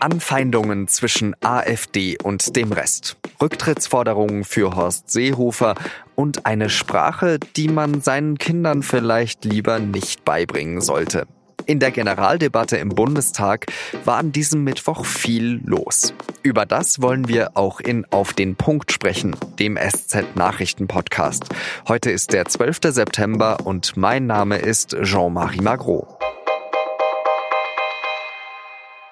Anfeindungen zwischen AfD und dem Rest, Rücktrittsforderungen für Horst Seehofer und eine Sprache, die man seinen Kindern vielleicht lieber nicht beibringen sollte. In der Generaldebatte im Bundestag war an diesem Mittwoch viel los. Über das wollen wir auch in Auf den Punkt sprechen, dem SZ Nachrichten Podcast. Heute ist der 12. September und mein Name ist Jean-Marie Magro.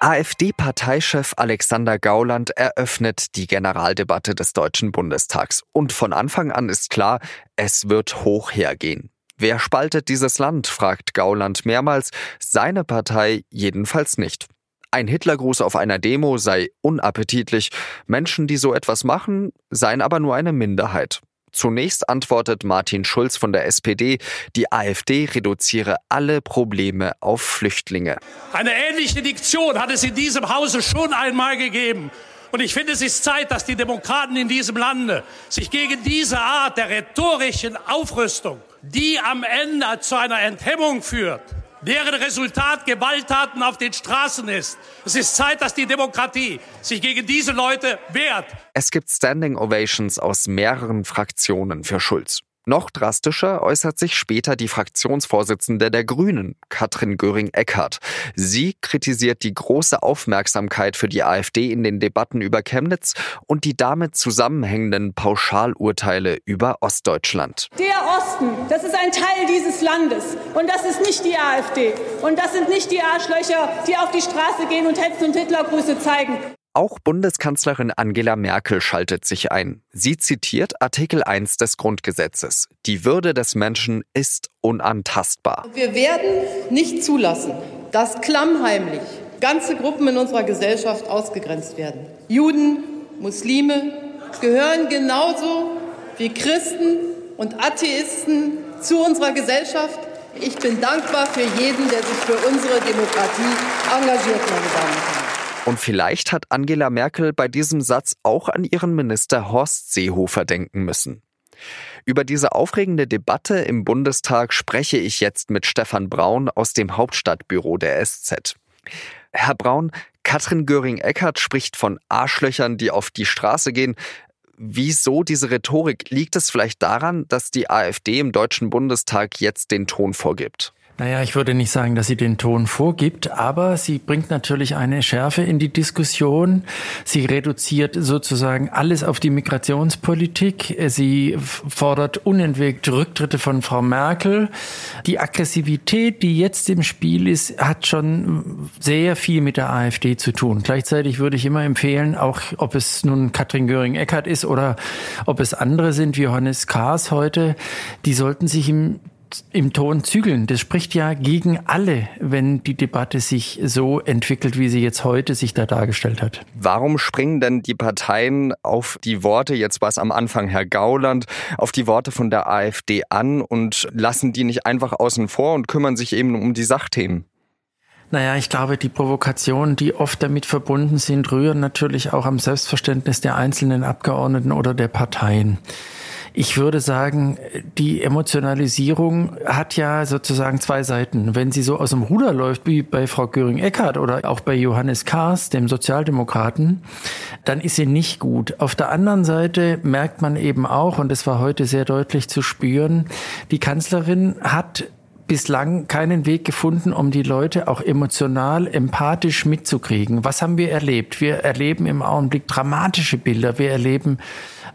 AfD-Parteichef Alexander Gauland eröffnet die Generaldebatte des Deutschen Bundestags. Und von Anfang an ist klar, es wird hoch hergehen. Wer spaltet dieses Land? fragt Gauland mehrmals. Seine Partei jedenfalls nicht. Ein Hitlergruß auf einer Demo sei unappetitlich. Menschen, die so etwas machen, seien aber nur eine Minderheit. Zunächst antwortet Martin Schulz von der SPD, die AfD reduziere alle Probleme auf Flüchtlinge. Eine ähnliche Diktion hat es in diesem Hause schon einmal gegeben. Und ich finde, es ist Zeit, dass die Demokraten in diesem Lande sich gegen diese Art der rhetorischen Aufrüstung, die am Ende zu einer Enthemmung führt, deren Resultat Gewalttaten auf den Straßen ist. Es ist Zeit, dass die Demokratie sich gegen diese Leute wehrt. Es gibt Standing Ovations aus mehreren Fraktionen für Schulz. Noch drastischer äußert sich später die Fraktionsvorsitzende der Grünen, Katrin Göring-Eckardt. Sie kritisiert die große Aufmerksamkeit für die AfD in den Debatten über Chemnitz und die damit zusammenhängenden Pauschalurteile über Ostdeutschland. Der Osten, das ist ein Teil dieses Landes und das ist nicht die AfD und das sind nicht die Arschlöcher, die auf die Straße gehen und Hetzen und Hitlergrüße zeigen. Auch Bundeskanzlerin Angela Merkel schaltet sich ein. Sie zitiert Artikel 1 des Grundgesetzes. Die Würde des Menschen ist unantastbar. Wir werden nicht zulassen, dass klammheimlich ganze Gruppen in unserer Gesellschaft ausgegrenzt werden. Juden, Muslime gehören genauso wie Christen und Atheisten zu unserer Gesellschaft. Ich bin dankbar für jeden, der sich für unsere Demokratie engagiert, meine Damen und Herren. Und vielleicht hat Angela Merkel bei diesem Satz auch an ihren Minister Horst Seehofer denken müssen. Über diese aufregende Debatte im Bundestag spreche ich jetzt mit Stefan Braun aus dem Hauptstadtbüro der SZ. Herr Braun, Katrin Göring-Eckardt spricht von Arschlöchern, die auf die Straße gehen. Wieso diese Rhetorik? Liegt es vielleicht daran, dass die AfD im Deutschen Bundestag jetzt den Ton vorgibt? Naja, ich würde nicht sagen, dass sie den Ton vorgibt, aber sie bringt natürlich eine Schärfe in die Diskussion. Sie reduziert sozusagen alles auf die Migrationspolitik. Sie fordert unentwegt Rücktritte von Frau Merkel. Die Aggressivität, die jetzt im Spiel ist, hat schon sehr viel mit der AfD zu tun. Gleichzeitig würde ich immer empfehlen, auch ob es nun Katrin Göring-Eckardt ist oder ob es andere sind, wie Johannes Kahrs heute, die sollten sich im im Ton zügeln. Das spricht ja gegen alle, wenn die Debatte sich so entwickelt, wie sie jetzt heute sich da dargestellt hat. Warum springen denn die Parteien auf die Worte, jetzt war es am Anfang Herr Gauland, auf die Worte von der AfD an und lassen die nicht einfach außen vor und kümmern sich eben um die Sachthemen? Naja, ich glaube, die Provokationen, die oft damit verbunden sind, rühren natürlich auch am Selbstverständnis der einzelnen Abgeordneten oder der Parteien. Ich würde sagen, die Emotionalisierung hat ja sozusagen zwei Seiten. Wenn sie so aus dem Ruder läuft, wie bei Frau Göring-Eckardt oder auch bei Johannes Kahrs, dem Sozialdemokraten, dann ist sie nicht gut. Auf der anderen Seite merkt man eben auch, und das war heute sehr deutlich zu spüren, die Kanzlerin hat bislang keinen Weg gefunden, um die Leute auch emotional, empathisch mitzukriegen. Was haben wir erlebt? Wir erleben im Augenblick dramatische Bilder. Wir erleben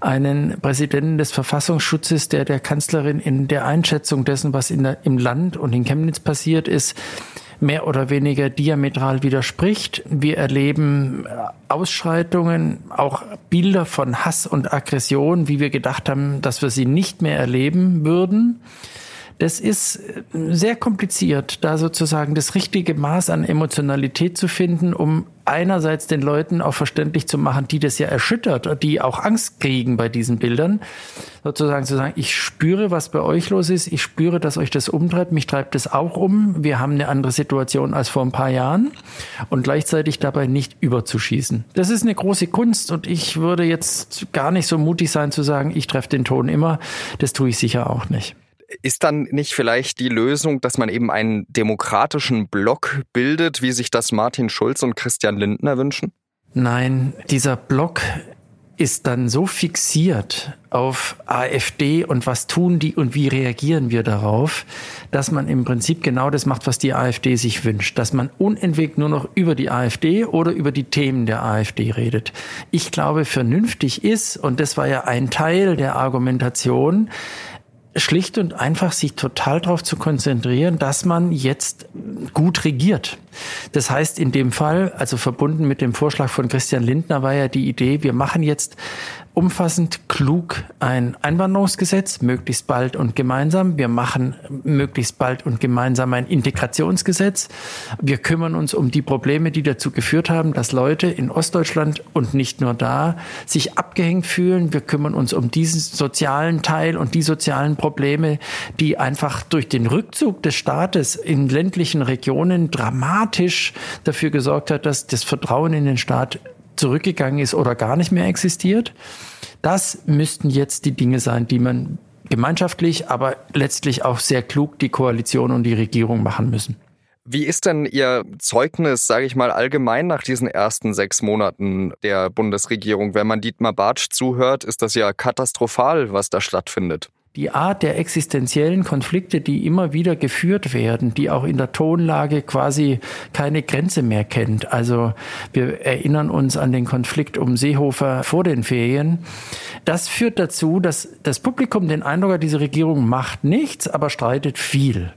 einen Präsidenten des Verfassungsschutzes, der der Kanzlerin in der Einschätzung dessen, was in der, im Land und in Chemnitz passiert ist, mehr oder weniger diametral widerspricht. Wir erleben Ausschreitungen, auch Bilder von Hass und Aggression, wie wir gedacht haben, dass wir sie nicht mehr erleben würden. Das ist äh, sehr kompliziert, da sozusagen das richtige Maß an Emotionalität zu finden, um einerseits den Leuten auch verständlich zu machen, die das ja erschüttert, die auch Angst kriegen bei diesen Bildern, sozusagen zu sagen, ich spüre, was bei euch los ist, ich spüre, dass euch das umtreibt, mich treibt es auch um, wir haben eine andere Situation als vor ein paar Jahren und gleichzeitig dabei nicht überzuschießen. Das ist eine große Kunst und ich würde jetzt gar nicht so mutig sein zu sagen, ich treffe den Ton immer, das tue ich sicher auch nicht Ist dann nicht vielleicht die Lösung, dass man eben einen demokratischen Block bildet, wie sich das Martin Schulz und Christian Lindner wünschen? Nein, dieser Block ist dann so fixiert auf AfD und was tun die und wie reagieren wir darauf, dass man im Prinzip genau das macht, was die AfD sich wünscht, dass man unentwegt nur noch über die AfD oder über die Themen der AfD redet. Ich glaube, vernünftig ist, und das war ja ein Teil der Argumentation, schlicht und einfach sich total darauf zu konzentrieren, dass man jetzt gut regiert. Das heißt in dem Fall, also verbunden mit dem Vorschlag von Christian Lindner, war ja die Idee, wir machen jetzt umfassend klug ein Einwanderungsgesetz, möglichst bald und gemeinsam. Wir machen möglichst bald und gemeinsam ein Integrationsgesetz. Wir kümmern uns um die Probleme, die dazu geführt haben, dass Leute in Ostdeutschland und nicht nur da sich abgehängt fühlen. Wir kümmern uns um diesen sozialen Teil und die sozialen Probleme, die einfach durch den Rückzug des Staates in ländlichen Regionen dramatisch dafür gesorgt hat, dass das Vertrauen in den Staat zurückgegangen ist oder gar nicht mehr existiert. Das müssten jetzt die Dinge sein, die man gemeinschaftlich, aber letztlich auch sehr klug die Koalition und die Regierung machen müssen. Wie ist denn Ihr Zeugnis, sage ich mal, allgemein nach diesen ersten sechs Monaten der Bundesregierung? Wenn man Dietmar Bartsch zuhört, ist das ja katastrophal, was da stattfindet die Art der existenziellen Konflikte, die immer wieder geführt werden, die auch in der Tonlage quasi keine Grenze mehr kennt. Also wir erinnern uns an den Konflikt um Seehofer vor den Ferien. Das führt dazu, dass das Publikum den Eindruck hat, diese Regierung macht nichts, aber streitet viel.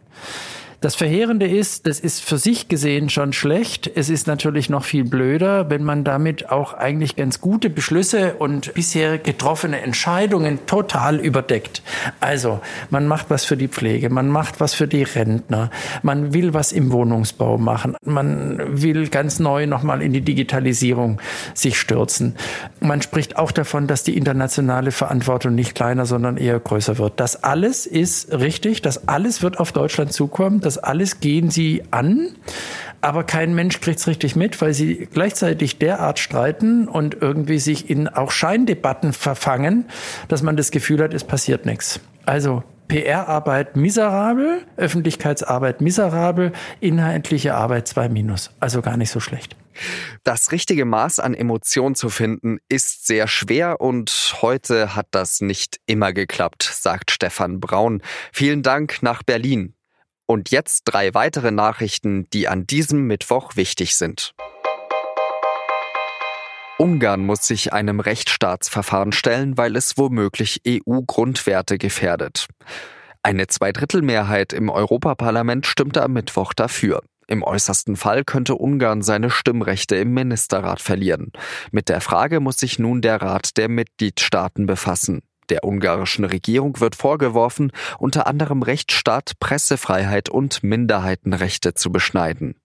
Das Verheerende ist, das ist für sich gesehen schon schlecht. Es ist natürlich noch viel blöder, wenn man damit auch eigentlich ganz gute Beschlüsse und bisher getroffene Entscheidungen total überdeckt. Also, man macht was für die Pflege, man macht was für die Rentner, man will was im Wohnungsbau machen, man will ganz neu nochmal in die Digitalisierung sich stürzen. Man spricht auch davon, dass die internationale Verantwortung nicht kleiner, sondern eher größer wird. Das alles ist richtig, das alles wird auf Deutschland zukommen das alles gehen sie an, aber kein Mensch kriegt es richtig mit, weil sie gleichzeitig derart streiten und irgendwie sich in auch Scheindebatten verfangen, dass man das Gefühl hat, es passiert nichts. Also PR-Arbeit miserabel, Öffentlichkeitsarbeit miserabel, inhaltliche Arbeit zwei minus. Also gar nicht so schlecht. Das richtige Maß an Emotion zu finden ist sehr schwer und heute hat das nicht immer geklappt, sagt Stefan Braun. Vielen Dank nach Berlin. Und jetzt drei weitere Nachrichten, die an diesem Mittwoch wichtig sind. Ungarn muss sich einem Rechtsstaatsverfahren stellen, weil es womöglich EU-Grundwerte gefährdet. Eine Zweidrittelmehrheit im Europaparlament stimmte am Mittwoch dafür. Im äußersten Fall könnte Ungarn seine Stimmrechte im Ministerrat verlieren. Mit der Frage muss sich nun der Rat der Mitgliedstaaten befassen. Der ungarischen Regierung wird vorgeworfen, unter anderem Rechtsstaat, Pressefreiheit und Minderheitenrechte zu beschneiden.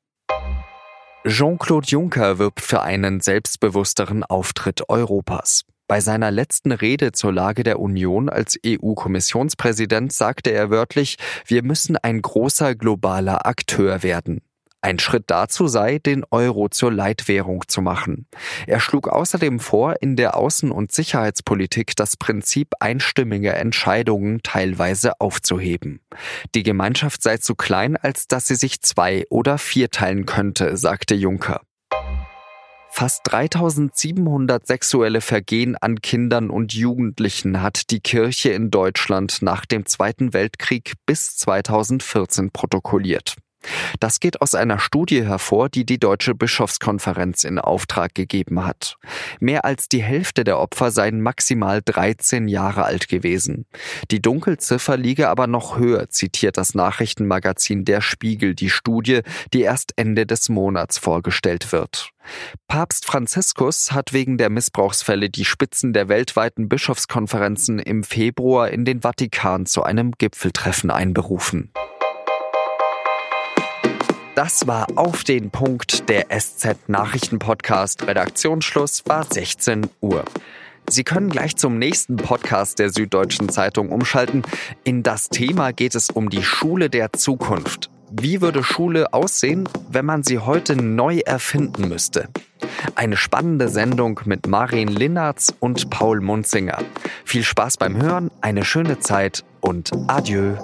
Jean-Claude Juncker wirbt für einen selbstbewussteren Auftritt Europas. Bei seiner letzten Rede zur Lage der Union als EU-Kommissionspräsident sagte er wörtlich, wir müssen ein großer globaler Akteur werden. Ein Schritt dazu sei, den Euro zur Leitwährung zu machen. Er schlug außerdem vor, in der Außen- und Sicherheitspolitik das Prinzip einstimmiger Entscheidungen teilweise aufzuheben. Die Gemeinschaft sei zu klein, als dass sie sich zwei- oder vierteilen könnte, sagte Juncker. Fast 3700 sexuelle Vergehen an Kindern und Jugendlichen hat die Kirche in Deutschland nach dem Zweiten Weltkrieg bis 2014 protokolliert. Das geht aus einer Studie hervor, die die Deutsche Bischofskonferenz in Auftrag gegeben hat. Mehr als die Hälfte der Opfer seien maximal 13 Jahre alt gewesen. Die Dunkelziffer liege aber noch höher, zitiert das Nachrichtenmagazin Der Spiegel die Studie, die erst Ende des Monats vorgestellt wird. Papst Franziskus hat wegen der Missbrauchsfälle die Spitzen der weltweiten Bischofskonferenzen im Februar in den Vatikan zu einem Gipfeltreffen einberufen. Das war auf den Punkt der SZ Nachrichten Podcast. Redaktionsschluss war 16 Uhr. Sie können gleich zum nächsten Podcast der Süddeutschen Zeitung umschalten. In das Thema geht es um die Schule der Zukunft. Wie würde Schule aussehen, wenn man sie heute neu erfinden müsste? Eine spannende Sendung mit Marin Linnertz und Paul Munzinger. Viel Spaß beim Hören, eine schöne Zeit und adieu.